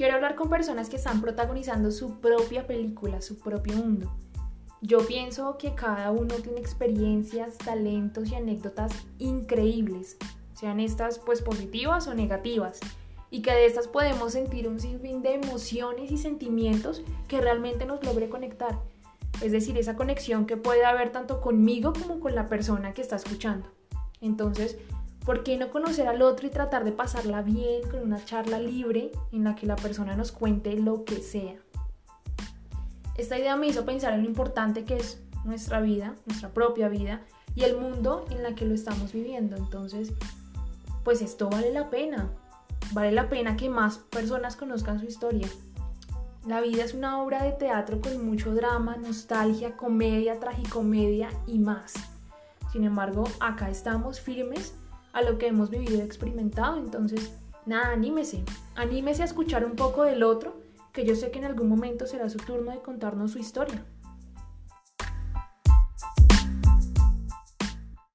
Quiero hablar con personas que están protagonizando su propia película, su propio mundo. Yo pienso que cada uno tiene experiencias, talentos y anécdotas increíbles, sean estas pues positivas o negativas, y que de estas podemos sentir un sinfín de emociones y sentimientos que realmente nos logre conectar. Es decir, esa conexión que puede haber tanto conmigo como con la persona que está escuchando. Entonces, ¿por qué no conocer al otro y tratar de pasarla bien con una charla libre en la que la persona nos cuente lo que sea? Esta idea me hizo pensar en lo importante que es nuestra vida, nuestra propia vida y el mundo en la que lo estamos viviendo. Entonces, pues esto vale la pena. Vale la pena que más personas conozcan su historia. La vida es una obra de teatro con mucho drama, nostalgia, comedia, tragicomedia y más. Sin embargo, acá estamos firmes a lo que hemos vivido y experimentado. Entonces, nada, anímese. Anímese a escuchar un poco del otro, que yo sé que en algún momento será su turno de contarnos su historia.